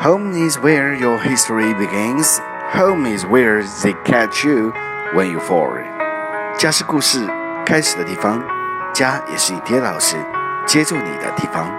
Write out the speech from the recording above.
Home is where your history begins. Home is where they catch you when you fall. 家是故事开始的地方，家也是你跌倒时接住你的地方。